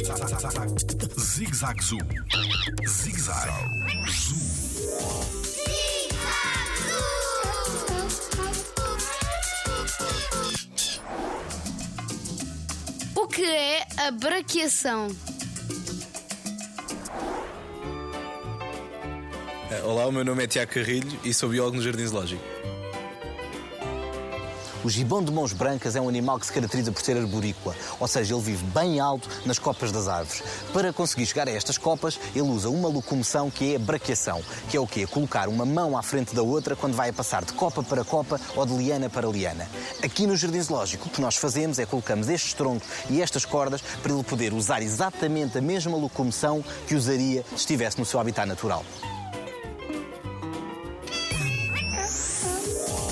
Zig Zag Zoo. Zig Zag Zoo. O que é a braqueação? Olá, o meu nome é Tiago Carrilho e sou biólogo no Jardim Zoológico. O gibão de mãos brancas é um animal que se caracteriza por ser arborícola, ou seja, ele vive bem alto nas copas das árvores. Para conseguir chegar a estas copas, ele usa uma locomoção que é a braqueação, que é o quê? Colocar uma mão à frente da outra quando vai a passar de copa para copa ou de liana para liana. Aqui no Jardim Zoológico, o que nós fazemos é colocamos estes troncos e estas cordas para ele poder usar exatamente a mesma locomoção que usaria se estivesse no seu habitat natural.